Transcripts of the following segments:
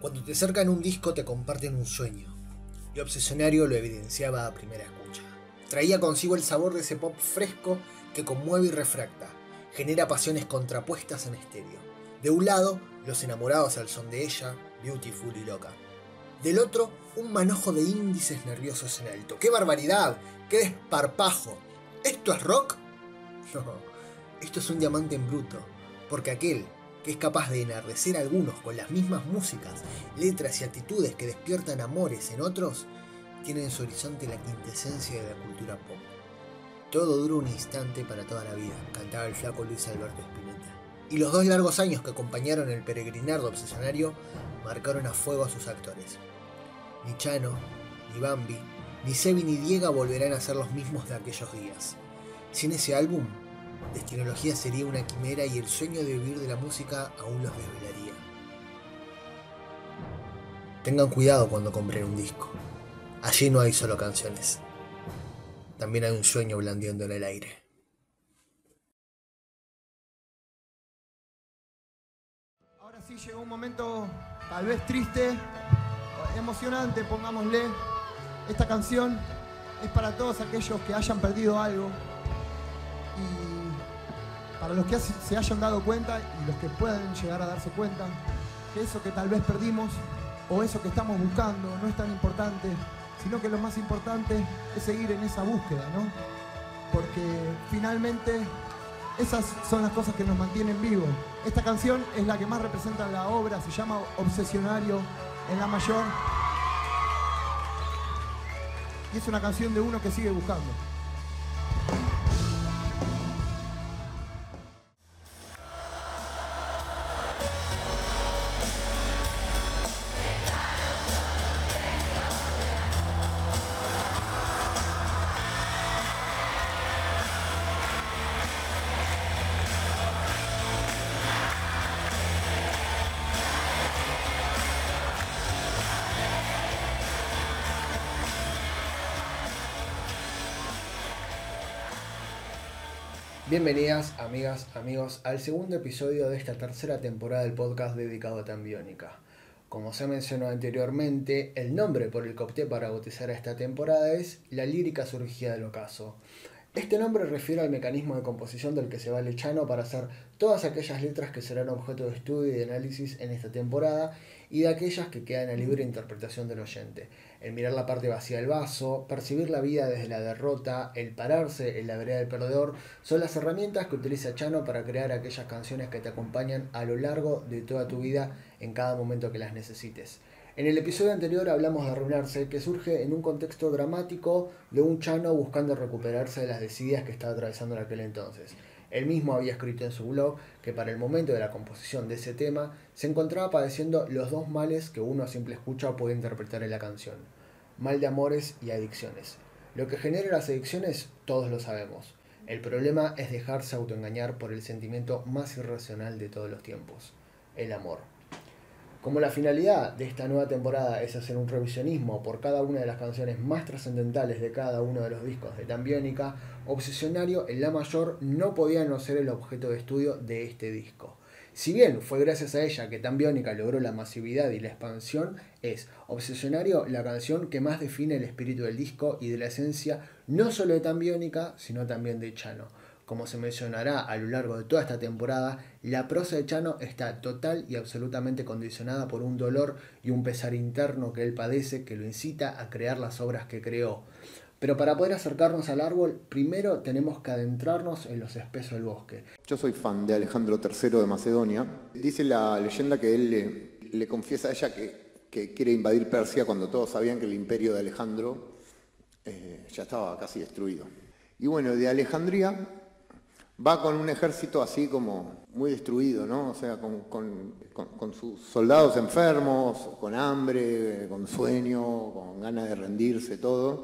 Cuando te acercan un disco te comparten un sueño, y Obsesionario lo evidenciaba a primera escucha. Traía consigo el sabor de ese pop fresco que conmueve y refracta, genera pasiones contrapuestas en estéreo. De un lado, los enamorados al son de ella, beautiful y loca. Del otro, un manojo de índices nerviosos en alto. ¡Qué barbaridad! ¡Qué desparpajo! ¿Esto es rock? No, esto es un diamante en bruto, porque aquel es capaz de enardecer a algunos con las mismas músicas, letras y actitudes que despiertan amores en otros, tiene en su horizonte la quintesencia de la cultura pop. Todo dura un instante para toda la vida, cantaba el flaco Luis Alberto Spinetta. Y los dos largos años que acompañaron el peregrinar de obsesionario marcaron a fuego a sus actores. Ni Chano, ni Bambi, ni Sebi ni Diego volverán a ser los mismos de aquellos días. Sin ese álbum, Destinología sería una quimera y el sueño de vivir de la música aún los desvelaría. Tengan cuidado cuando compren un disco. Allí no hay solo canciones. También hay un sueño blandiendo en el aire. Ahora sí llegó un momento tal vez triste, emocionante, pongámosle. Esta canción es para todos aquellos que hayan perdido algo para los que se hayan dado cuenta y los que puedan llegar a darse cuenta que eso que tal vez perdimos o eso que estamos buscando no es tan importante, sino que lo más importante es seguir en esa búsqueda, ¿no? Porque finalmente esas son las cosas que nos mantienen vivos. Esta canción es la que más representa la obra, se llama Obsesionario en la mayor. Y es una canción de uno que sigue buscando. Bienvenidas, amigas, amigos, al segundo episodio de esta tercera temporada del podcast dedicado a Tambiónica. Como se mencionó anteriormente, el nombre por el que opté para bautizar a esta temporada es La lírica surgida del ocaso. Este nombre refiere al mecanismo de composición del que se vale Chano para hacer todas aquellas letras que serán objeto de estudio y de análisis en esta temporada y de aquellas que quedan a libre interpretación del oyente el mirar la parte vacía del vaso, percibir la vida desde la derrota, el pararse en la vereda del perdedor, son las herramientas que utiliza Chano para crear aquellas canciones que te acompañan a lo largo de toda tu vida en cada momento que las necesites. En el episodio anterior hablamos de arruinarse, que surge en un contexto dramático de un Chano buscando recuperarse de las desidias que estaba atravesando en aquel entonces. Él mismo había escrito en su blog que para el momento de la composición de ese tema se encontraba padeciendo los dos males que uno a simple escucha puede interpretar en la canción. Mal de amores y adicciones. Lo que genera las adicciones todos lo sabemos. El problema es dejarse autoengañar por el sentimiento más irracional de todos los tiempos, el amor. Como la finalidad de esta nueva temporada es hacer un revisionismo por cada una de las canciones más trascendentales de cada uno de los discos de Tambiónica, Obsesionario en La Mayor no podía no ser el objeto de estudio de este disco. Si bien fue gracias a ella que Tambiónica logró la masividad y la expansión, es Obsesionario la canción que más define el espíritu del disco y de la esencia no solo de Tambiónica, sino también de Chano como se mencionará a lo largo de toda esta temporada, la prosa de Chano está total y absolutamente condicionada por un dolor y un pesar interno que él padece que lo incita a crear las obras que creó. Pero para poder acercarnos al árbol, primero tenemos que adentrarnos en los espesos del bosque. Yo soy fan de Alejandro III de Macedonia. Dice la leyenda que él le, confiesa a ella que, quiere invadir Persia cuando todos sabían que el imperio de Alejandro eh, ya estaba casi destruido. Y bueno, de Alejandría va con un ejército así como muy destruido, ¿no? O sea, con, sus soldados enfermos, con hambre, con sueño, con ganas de rendirse, todo.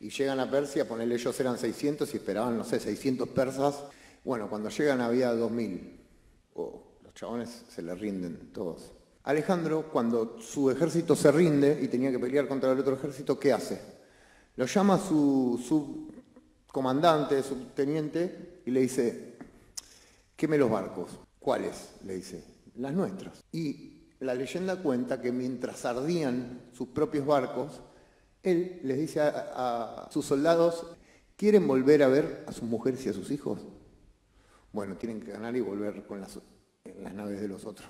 Y llegan a Persia, ponerle ellos eran 600 y esperaban, no sé, 600 persas. Bueno, cuando llegan había 2000. los chabones se le rinden todos. Alejandro, cuando su ejército se rinde y tenía que pelear contra el otro ejército, ¿qué hace? Lo llama su, su comandante, subteniente, y le dice, queme los barcos. ¿Cuáles? Le dice, las nuestras. Y la leyenda cuenta que mientras ardían sus propios barcos, él les dice a, sus soldados, ¿quieren volver a ver a sus mujeres y a sus hijos? Bueno, tienen que ganar y volver con las, naves de los otros.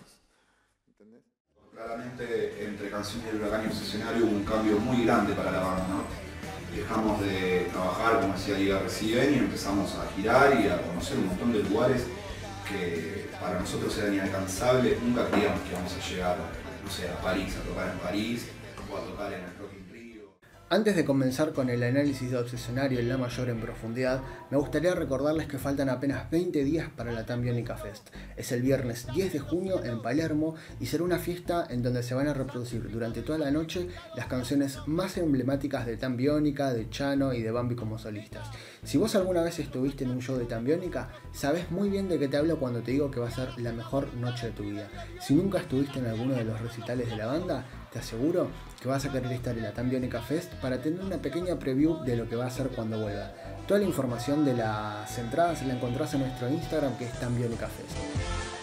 Claramente entre Canciones del Huracán y hubo un cambio muy grande para la banda, ¿no? Dejamos de trabajar, como decía Liga Reciben, y empezamos a girar y a conocer un montón de lugares que para nosotros eran inalcanzables. Nunca creíamos que íbamos a llegar, no sé, a París, a tocar en París o a tocar en antes de comenzar con el análisis de Obsesionario en la mayor en profundidad, me gustaría recordarles que faltan apenas 20 días para la Tambionica Fest. Es el viernes 10 de junio en Palermo y será una fiesta en donde se van a reproducir durante toda la noche las canciones más emblemáticas de Tambionica, de Chano y de Bambi como solistas. Si vos alguna vez estuviste en un show de Tambionica, sabes muy bien de qué te hablo cuando te digo que va a ser la mejor noche de tu vida. Si nunca estuviste en alguno de los recitales de la banda, te aseguro que vas a querer estar en la Tambionica Fest para tener una pequeña preview de lo que va a ser cuando vuelva. Toda la información de las entradas la encontrás en nuestro Instagram que es Tambionica Fest.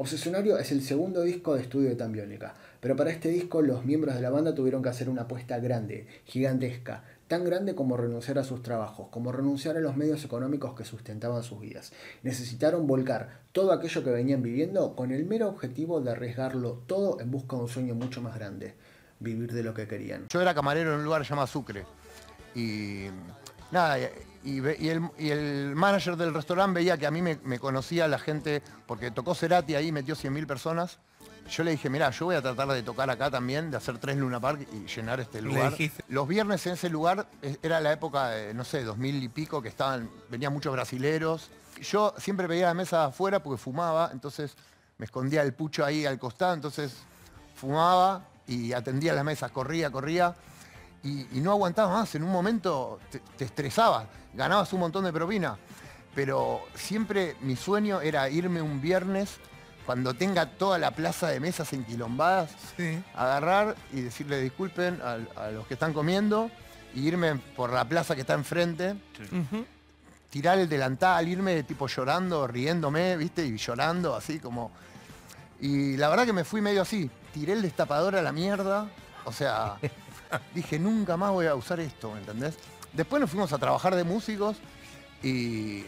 Obsesionario es el segundo disco de estudio de Tambiónica, pero para este disco los miembros de la banda tuvieron que hacer una apuesta grande, gigantesca, tan grande como renunciar a sus trabajos, como renunciar a los medios económicos que sustentaban sus vidas. Necesitaron volcar todo aquello que venían viviendo con el mero objetivo de arriesgarlo todo en busca de un sueño mucho más grande, vivir de lo que querían. Yo era camarero en un lugar llamado Sucre y nada, y, el, manager del restaurante veía que a mí me, conocía la gente, porque tocó Cerati ahí, metió 100.000 personas. Yo le dije, mira, yo voy a tratar de tocar acá también, de hacer tres Luna Park y llenar este lugar. Los viernes en ese lugar era la época de, no sé, 2000 y pico, que estaban, venían muchos brasileros. Yo siempre veía la mesa afuera porque fumaba, entonces me escondía el pucho ahí al costado, entonces fumaba y atendía las mesas, corría, corría y, no aguantabas más. En un momento te, te, estresabas, ganabas un montón de propina. Pero siempre mi sueño era irme un viernes cuando tenga toda la plaza de mesas enquilombadas, agarrar y decirle disculpen a, los que están comiendo, y irme por la plaza que está enfrente, tirar el delantal, irme tipo llorando, riéndome, ¿viste? Y llorando, así como. Y la verdad que me fui medio así. Tiré el destapador a la mierda. O sea, dije, nunca más voy a usar esto, ¿me entendés? Después nos fuimos a trabajar de músicos y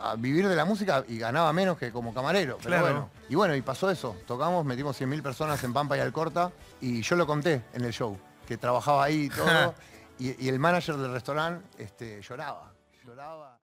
a vivir de la música y ganaba menos que como camarero. Pero bueno. Y bueno, y pasó eso. Tocamos, metimos 100.000 personas en Pampa y Alcorta y yo lo conté en el show, que trabajaba ahí y todo. y, y, el manager del restaurante este, lloraba.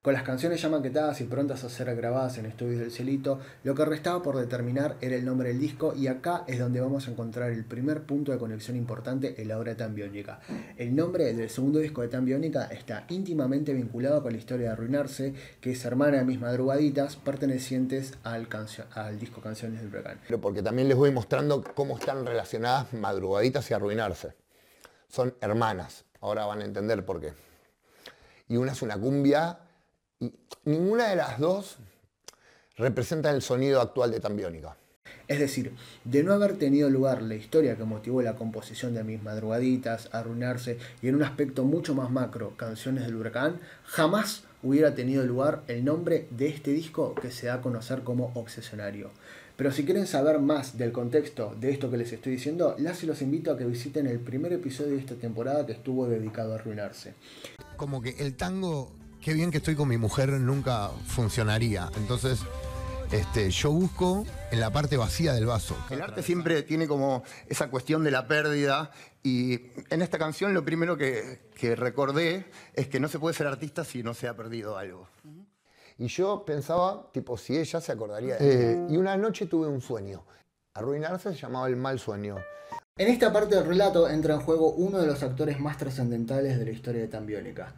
Con las canciones ya maquetadas y prontas a ser grabadas en estudios del Cielito, lo que restaba por determinar era el nombre del disco y acá es donde vamos a encontrar el primer punto de conexión importante en la obra de Tambiónica. El nombre del segundo disco de Tambiónica está íntimamente vinculado con la historia de Arruinarse, que es hermana de mis madrugaditas, pertenecientes al, al disco Canciones del Huracán. Pero porque también les voy mostrando cómo están relacionadas Madrugaditas y Arruinarse. Son hermanas, ahora van a entender por qué y una es una cumbia. Y ninguna de las dos representa el sonido actual de Tambiónica. Es decir, de no haber tenido lugar la historia que motivó la composición de Mis Madrugaditas, Arruinarse y en un aspecto mucho más macro, Canciones del Huracán, jamás hubiera tenido lugar el nombre de este disco que se da a conocer como Obsesionario. Pero si quieren saber más del contexto de esto que les estoy diciendo, las y los invito a que visiten el primer episodio de esta temporada que estuvo dedicado a arruinarse. Como que el tango, qué bien que estoy con mi mujer, nunca funcionaría. Entonces, este, yo busco en la parte vacía del vaso. El arte siempre tiene como esa cuestión de la pérdida y en esta canción lo primero que, recordé es que no se puede ser artista si no se ha perdido algo. Y yo pensaba, tipo, si ella se acordaría de eh, Y una noche tuve un sueño. Arruinarse se llamaba el mal sueño. En esta parte del relato entra en juego uno de los actores más trascendentales de la historia de Tambiónica,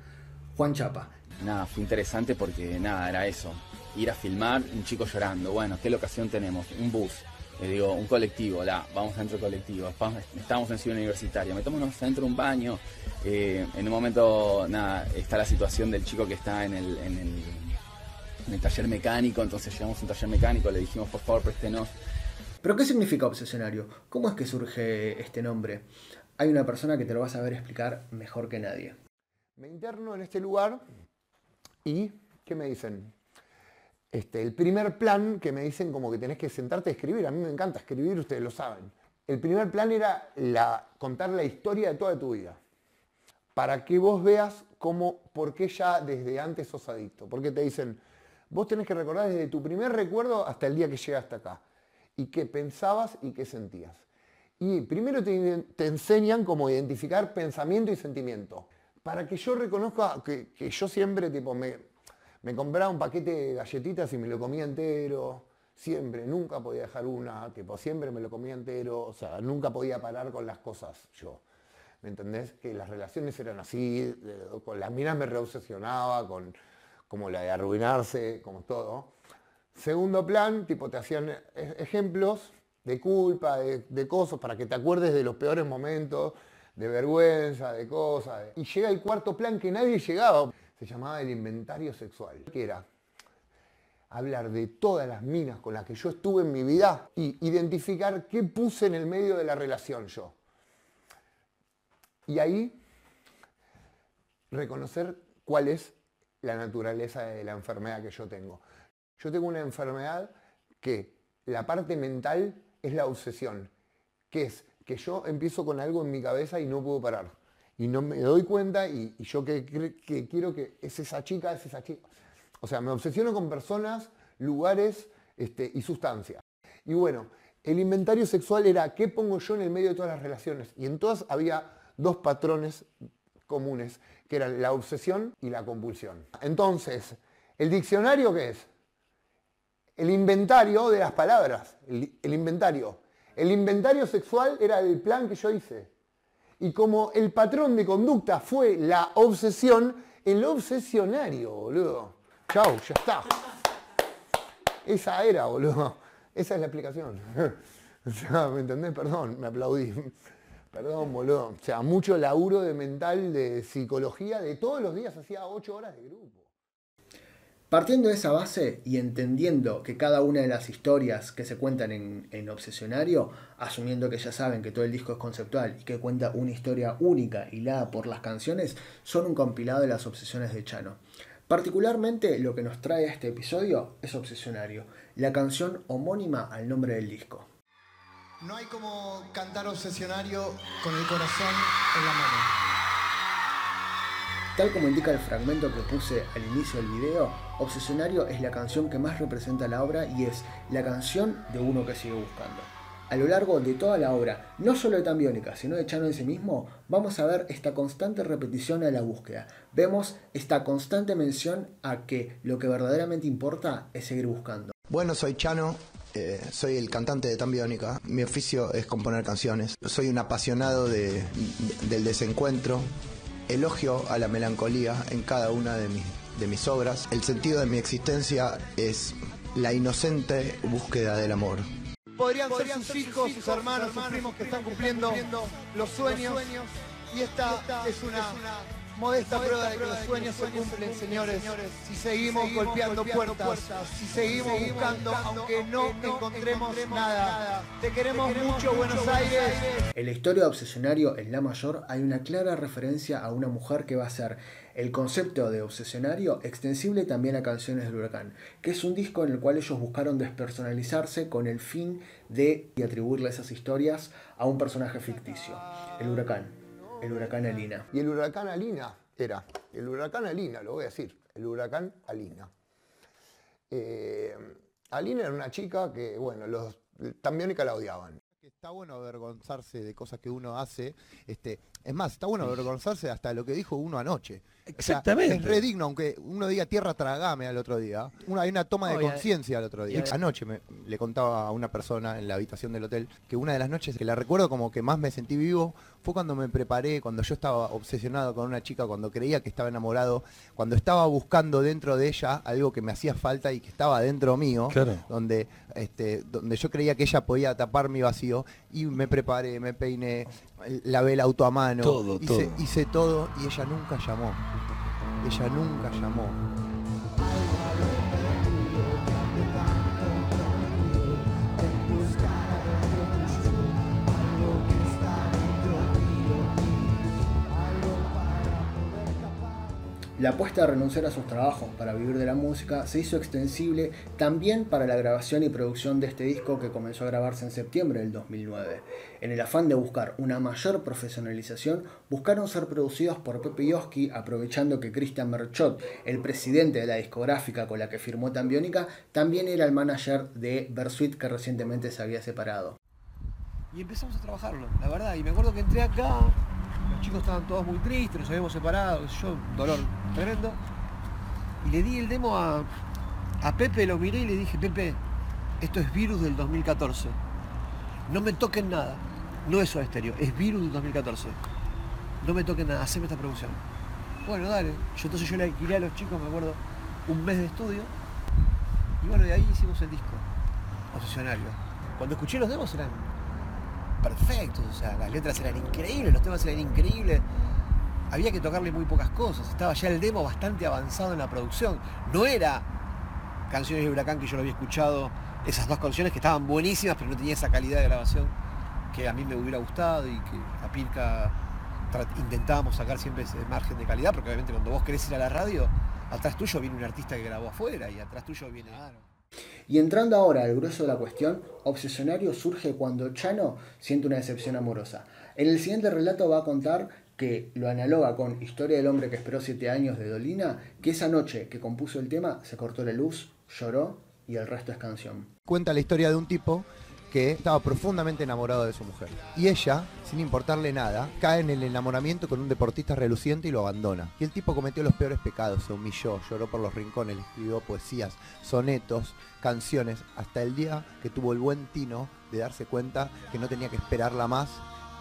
Juan Chapa. Nada, fue interesante porque nada, era eso. Ir a filmar, un chico llorando. Bueno, ¿qué locación tenemos? Un bus. Le digo, un colectivo, la, vamos dentro del colectivo, estamos en ciudad universitaria, metámonos dentro de un baño. Eh, en un momento, nada, está la situación del chico que está en el en el taller mecánico, entonces llegamos a un taller mecánico, le dijimos por favor préstenos. ¿Pero qué significa obsesionario? ¿Cómo es que surge este nombre? Hay una persona que te lo va a saber explicar mejor que nadie. Me interno en este lugar y ¿qué me dicen? Este, el primer plan que me dicen como que tenés que sentarte a escribir, a mí me encanta escribir, ustedes lo saben. El primer plan era la, contar la historia de toda tu vida, para que vos veas cómo, por qué ya desde antes sos adicto. Porque te dicen, vos tenés que recordar desde tu primer recuerdo hasta el día que llegaste acá, y qué pensabas y qué sentías. Y primero te, enseñan cómo identificar pensamiento y sentimiento, para que yo reconozca que, que yo siempre tipo, me, me compraba un paquete de galletitas y me lo comía entero. Siempre, nunca podía dejar una, tipo, siempre me lo comía entero. O sea, nunca podía parar con las cosas yo. ¿Me entendés? Que las relaciones eran así, con las minas me reobsesionaba, con como la de arruinarse, como todo. Segundo plan, tipo, te hacían e-, ejemplos de culpa, de, cosas, para que te acuerdes de los peores momentos, de vergüenza, de cosas. Y llega el cuarto plan que nadie llegaba se llamaba el inventario sexual, que era hablar de todas las minas con las que yo estuve en mi vida y identificar qué puse en el medio de la relación yo. Y ahí reconocer cuál es la naturaleza de la enfermedad que yo tengo. Yo tengo una enfermedad que la parte mental es la obsesión, que es que yo empiezo con algo en mi cabeza y no puedo parar y no me doy cuenta y, yo que, quiero que es esa chica, es esa chica. O sea, me obsesiono con personas, lugares este, y sustancias. Y bueno, el inventario sexual era qué pongo yo en el medio de todas las relaciones. Y en todas había dos patrones comunes, que eran la obsesión y la compulsión. Entonces, ¿el diccionario qué es? El inventario de las palabras, el inventario. El inventario sexual era el plan que yo hice. Y como el patrón de conducta fue la obsesión, el obsesionario, boludo. Chau, ya está. Esa era, boludo. Esa es la explicación. ¿me entendés? Perdón, me aplaudí. Perdón, boludo. O sea, mucho laburo de mental, de psicología, de todos los días hacía ocho horas de grupo. Partiendo de esa base y entendiendo que cada una de las historias que se cuentan en, Obsesionario, asumiendo que ya saben que todo el disco es conceptual y que cuenta una historia única hilada por las canciones, son un compilado de las obsesiones de Chano. Particularmente lo que nos trae a este episodio es Obsesionario, la canción homónima al nombre del disco. No hay como cantar Obsesionario con el corazón en la mano. Tal como indica el fragmento que puse al inicio del video, Obsesionario es la canción que más representa la obra y es la canción de uno que sigue buscando. A lo largo de toda la obra, no solo de Tambiónica, sino de Chano en sí mismo, vamos a ver esta constante repetición a la búsqueda. Vemos esta constante mención a que lo que verdaderamente importa es seguir buscando. Bueno, soy Chano, eh, soy el cantante de Tambiónica. Mi oficio es componer canciones. Soy un apasionado del desencuentro, elogio a la melancolía en cada una de mis, de mis obras. El sentido de mi existencia es la inocente búsqueda del amor. Podrían, ser sus hijos, sus hermanos, sus primos que están cumpliendo los sueños. Y esta es una modesta prueba de que los sueños se cumplen, señores. Si seguimos golpeando puertas, si seguimos buscando, aunque no encontremos nada. Te queremos mucho, Buenos Aires. En la historia de Obsesionario, en La Mayor, hay una clara referencia a una mujer que va a ser el concepto de obsesionario extensible también a Canciones del Huracán, que es un disco en el cual ellos buscaron despersonalizarse con el fin de atribuirle esas historias a un personaje ficticio, el huracán. El huracán Alina. Y el huracán Alina era, el huracán Alina, lo voy a decir, el huracán Alina. Eh, Alina era una chica que, bueno, los también la odiaban. Está bueno avergonzarse de cosas que uno hace. Este, es más, está bueno avergonzarse hasta lo que dijo uno anoche. Exactamente. es redigno, aunque uno diga tierra tragame al otro día. Una, hay una toma de conciencia al otro día. Anoche me, le contaba a una persona en la habitación del hotel que una de las noches que la recuerdo como que más me sentí vivo fue cuando me preparé, cuando yo estaba obsesionado con una chica, cuando creía que estaba enamorado, cuando estaba buscando dentro de ella algo que me hacía falta y que estaba dentro mío, donde, este, donde yo creía que ella podía tapar mi vacío y me preparé, me peiné, lavé el auto a mano, todo, hice, hice todo y ella nunca llamó. Ella nunca llamó. La apuesta a renunciar a sus trabajos para vivir de la música se hizo extensible también para la grabación y producción de este disco que comenzó a grabarse en septiembre del 2009. En el afán de buscar una mayor profesionalización, buscaron ser producidos por Pepe Yoski, aprovechando que Christian Merchot, el presidente de la discográfica con la que firmó Tambiónica, también era el manager de Versuit que recientemente se había separado. Y empezamos a trabajarlo, la verdad. Y me acuerdo que entré acá, los chicos estaban todos muy tristes, nos habíamos separado, yo, dolor tremendo. Y le di el demo a, a Pepe, lo miré y le dije, Pepe, esto es Virus del 2014. No me toquen nada. No es estéreo, es Virus del 2014. No me toquen nada, haceme esta producción. Bueno, dale. Yo entonces yo le alquilé a los chicos, me acuerdo, un mes de estudio. Y bueno, de ahí hicimos el disco. Obsesionario. Cuando escuché los demos eran perfectos, o sea, las letras eran increíbles, los temas eran increíbles. Había que tocarle muy pocas cosas, estaba ya el demo bastante avanzado en la producción. No era canciones de Huracán que yo lo había escuchado, esas dos canciones que estaban buenísimas, pero no tenía esa calidad de grabación que a mí me hubiera gustado y que a Pirca intentábamos sacar siempre ese margen de calidad, porque obviamente cuando vos querés ir a la radio, atrás tuyo viene un artista que grabó afuera y atrás tuyo viene... Y entrando ahora al grueso de la cuestión, Obsesionario surge cuando Chano siente una decepción amorosa. En el siguiente relato va a contar que lo analoga con Historia del hombre que esperó siete años de Dolina, que esa noche que compuso el tema se cortó la luz, lloró y el resto es canción. Cuenta la historia de un tipo que estaba profundamente enamorado de su mujer. Y ella, sin importarle nada, cae en el enamoramiento con un deportista reluciente y lo abandona. Y el tipo cometió los peores pecados, se humilló, lloró por los rincones, escribió poesías, sonetos, canciones, hasta el día que tuvo el buen tino de darse cuenta que no tenía que esperarla más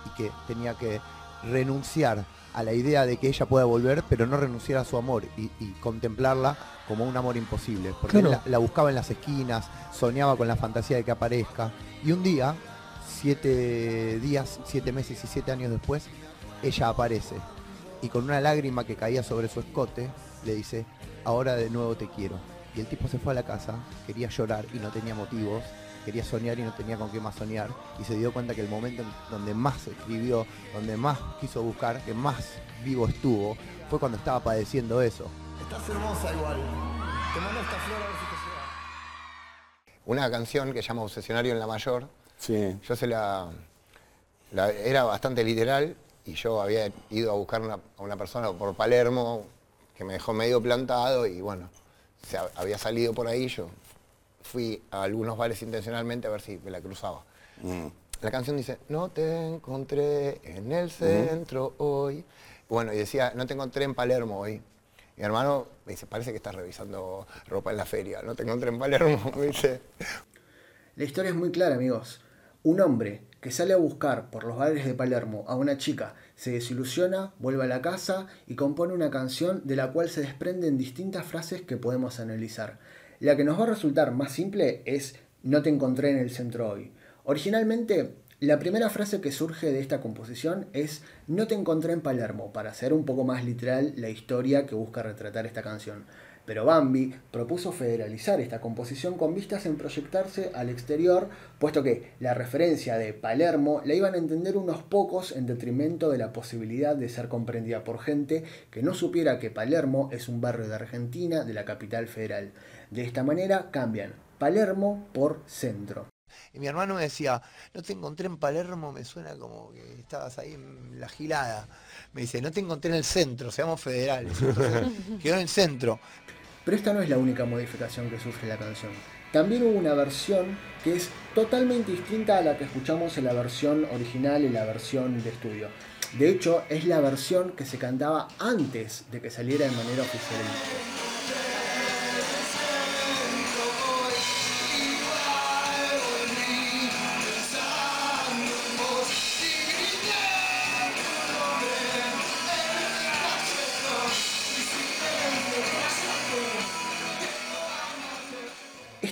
y que tenía que renunciar a la idea de que ella pueda volver, pero no renunciar a su amor y, contemplarla como un amor imposible. Porque él la, buscaba en las esquinas, soñaba con la fantasía de que aparezca. Y un día, siete días, siete meses y siete años después, ella aparece. Y con una lágrima que caía sobre su escote, le dice, ahora de nuevo te quiero. Y el tipo se fue a la casa, quería llorar y no tenía motivos quería soñar y no tenía con qué más soñar y se dio cuenta que el momento donde más escribió, donde más quiso buscar, que más vivo estuvo, fue cuando estaba padeciendo eso. Estás hermosa igual. Te mando esta flor a ver si te lleva. Una canción que se llama Obsesionario en la Mayor. Sí. Yo se la, era bastante literal y yo había ido a buscar a una persona por Palermo que me dejó medio plantado y bueno, se había salido por ahí, yo fui a algunos bares intencionalmente a ver si me la cruzaba. Mm. La canción dice, no te encontré en el centro hoy. Bueno, y decía, no te encontré en Palermo hoy. Mi hermano me dice, parece que estás revisando ropa en la feria. No te encontré en Palermo, me dice. La historia es muy clara, amigos. Un hombre que sale a buscar por los bares de Palermo a una chica, se desilusiona, vuelve a la casa y compone una canción de la cual se desprenden distintas frases que podemos analizar. La que nos va a resultar más simple es no te encontré en el centro hoy. Originalmente, la primera frase que surge de esta composición es no te encontré en Palermo, para hacer un poco más literal la historia que busca retratar esta canción. Pero Bambi propuso federalizar esta composición con vistas en proyectarse al exterior, puesto que la referencia de Palermo la iban a entender unos pocos en detrimento de la posibilidad de ser comprendida por gente que no supiera que Palermo es un barrio de Argentina, de la capital federal. De esta manera cambian Palermo por centro. Y mi hermano me decía, no te encontré en Palermo, me suena como que estabas ahí en la gilada. Me dice, no te encontré en el centro, seamos federales. quedó en el centro. Pero esta no es la única modificación que sufre la canción. También hubo una versión que es totalmente distinta a la que escuchamos en la versión original y la versión de estudio. De hecho, es la versión que se cantaba antes de que saliera de manera oficial el disco.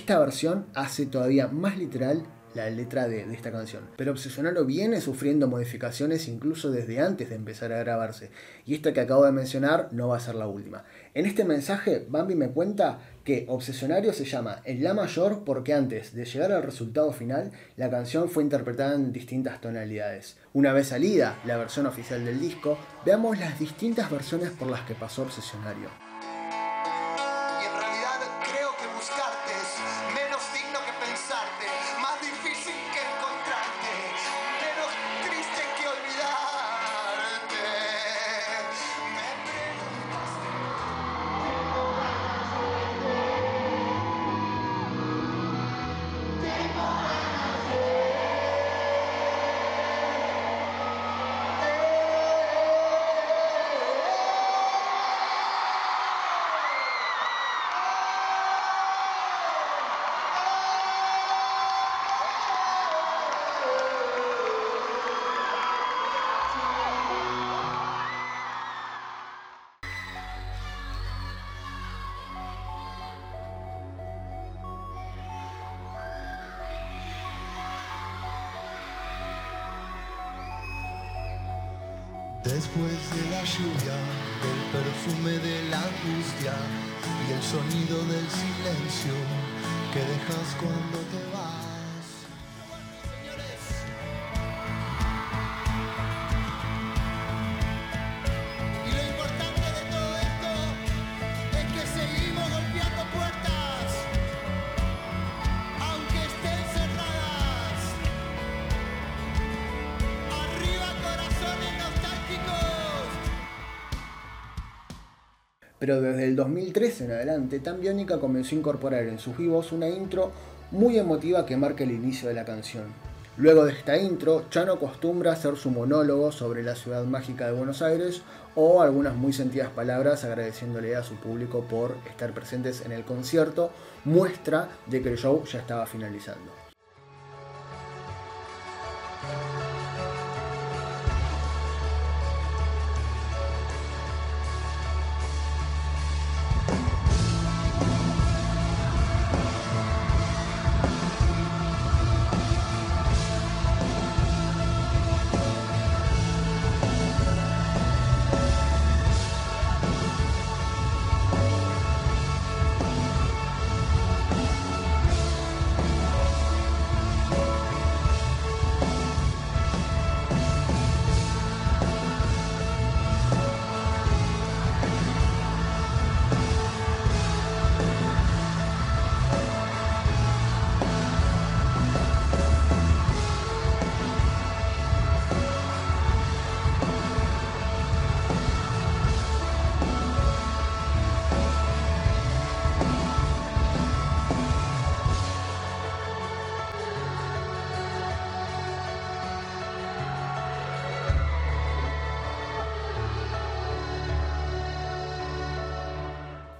Esta versión hace todavía más literal la letra de, de esta canción. Pero Obsesionario viene sufriendo modificaciones incluso desde antes de empezar a grabarse. Y esta que acabo de mencionar no va a ser la última. En este mensaje, Bambi me cuenta que Obsesionario se llama en La mayor porque antes de llegar al resultado final, la canción fue interpretada en distintas tonalidades. Una vez salida la versión oficial del disco, veamos las distintas versiones por las que pasó Obsesionario. Después de la lluvia, del perfume de la angustia y el sonido del silencio que dejas cuando te Pero desde el 2013 en adelante, Tan Biónica comenzó a incorporar en sus vivos una intro muy emotiva que marca el inicio de la canción. Luego de esta intro, Chano acostumbra hacer su monólogo sobre la ciudad mágica de Buenos Aires o algunas muy sentidas palabras agradeciéndole a su público por estar presentes en el concierto, muestra de que el show ya estaba finalizando.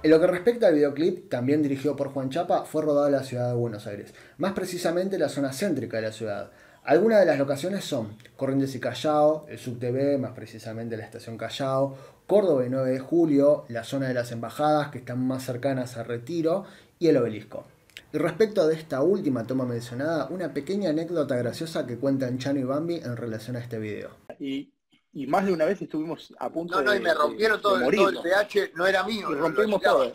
En lo que respecta al videoclip, también dirigido por Juan Chapa, fue rodado en la ciudad de Buenos Aires, más precisamente la zona céntrica de la ciudad. Algunas de las locaciones son Corrientes y Callao, el SubTV, más precisamente la estación Callao, Córdoba y 9 de Julio, la zona de las embajadas que están más cercanas a Retiro y el obelisco. Y respecto de esta última toma mencionada, una pequeña anécdota graciosa que cuentan Chano y Bambi en relación a este video. Y más de una vez estuvimos a punto No, no, de y me rompieron de- todo, de el- todo el pH, no era mío. Y rompimos todo,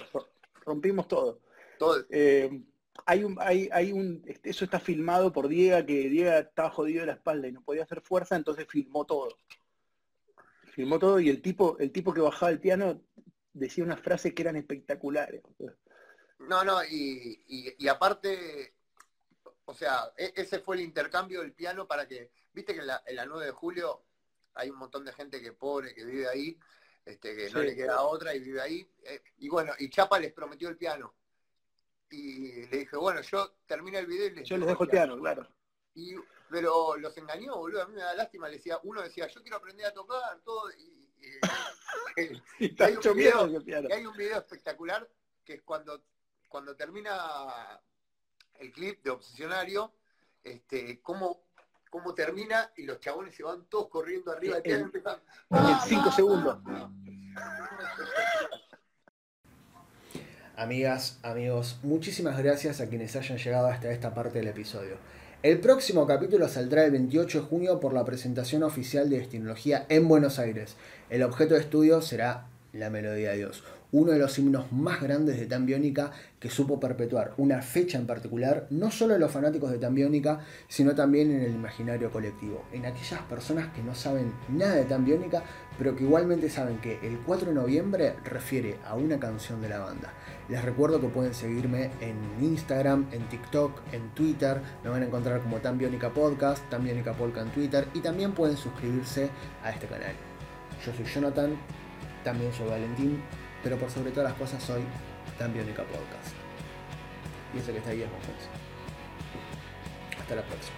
rompimos todo. Todo. Eh, hay un, hay, hay un, este, eso está filmado por Diego, que Diego estaba jodido de la espalda y no podía hacer fuerza, entonces filmó todo. Filmó todo y el tipo, el tipo que bajaba el piano decía unas frases que eran espectaculares. No, no, y, y- y aparte, o sea, e- ese fue el intercambio del piano para que, viste que en la, en la 9 de julio hay un montón de gente que pobre, que vive ahí, este, que no le queda otra y vive ahí. eh, y bueno, y Chapa les prometió el piano. Y le dije, bueno, yo termino el video y les Yo les dejo el piano, claro. Y, pero los engañó, boludo, a mí me da lástima, le decía, uno decía, yo quiero aprender a tocar, todo, y, y- Y y está hay, un video, y hay un video espectacular que es cuando, cuando termina el clip de Obsesionario, este, cómo, cómo termina y los chabones se van todos corriendo arriba y En- En 5 segundos. Amigas, amigos, muchísimas gracias a quienes hayan llegado hasta esta parte del episodio. El próximo capítulo saldrá el 28 de junio por la presentación oficial de Destinología en Buenos Aires. El objeto de estudio será la melodía de Dios, uno de los himnos más grandes de Tan Biónica que supo perpetuar una fecha en particular, no solo en los fanáticos de Tan Biónica, sino también en el imaginario colectivo, en aquellas personas que no saben nada de Tan Biónica, pero que igualmente saben que el 4 de noviembre refiere a una canción de la banda. Les recuerdo que pueden seguirme en Instagram, en TikTok, en Twitter, me van a encontrar como Tan Biónica Podcast, Tan Biónica Polka en Twitter y también pueden suscribirse a este canal. Yo soy Jonathan, también soy Valentín, pero por sobre todas las cosas soy Tan Biónica Podcast. Y ese que está ahí es Hasta la próxima.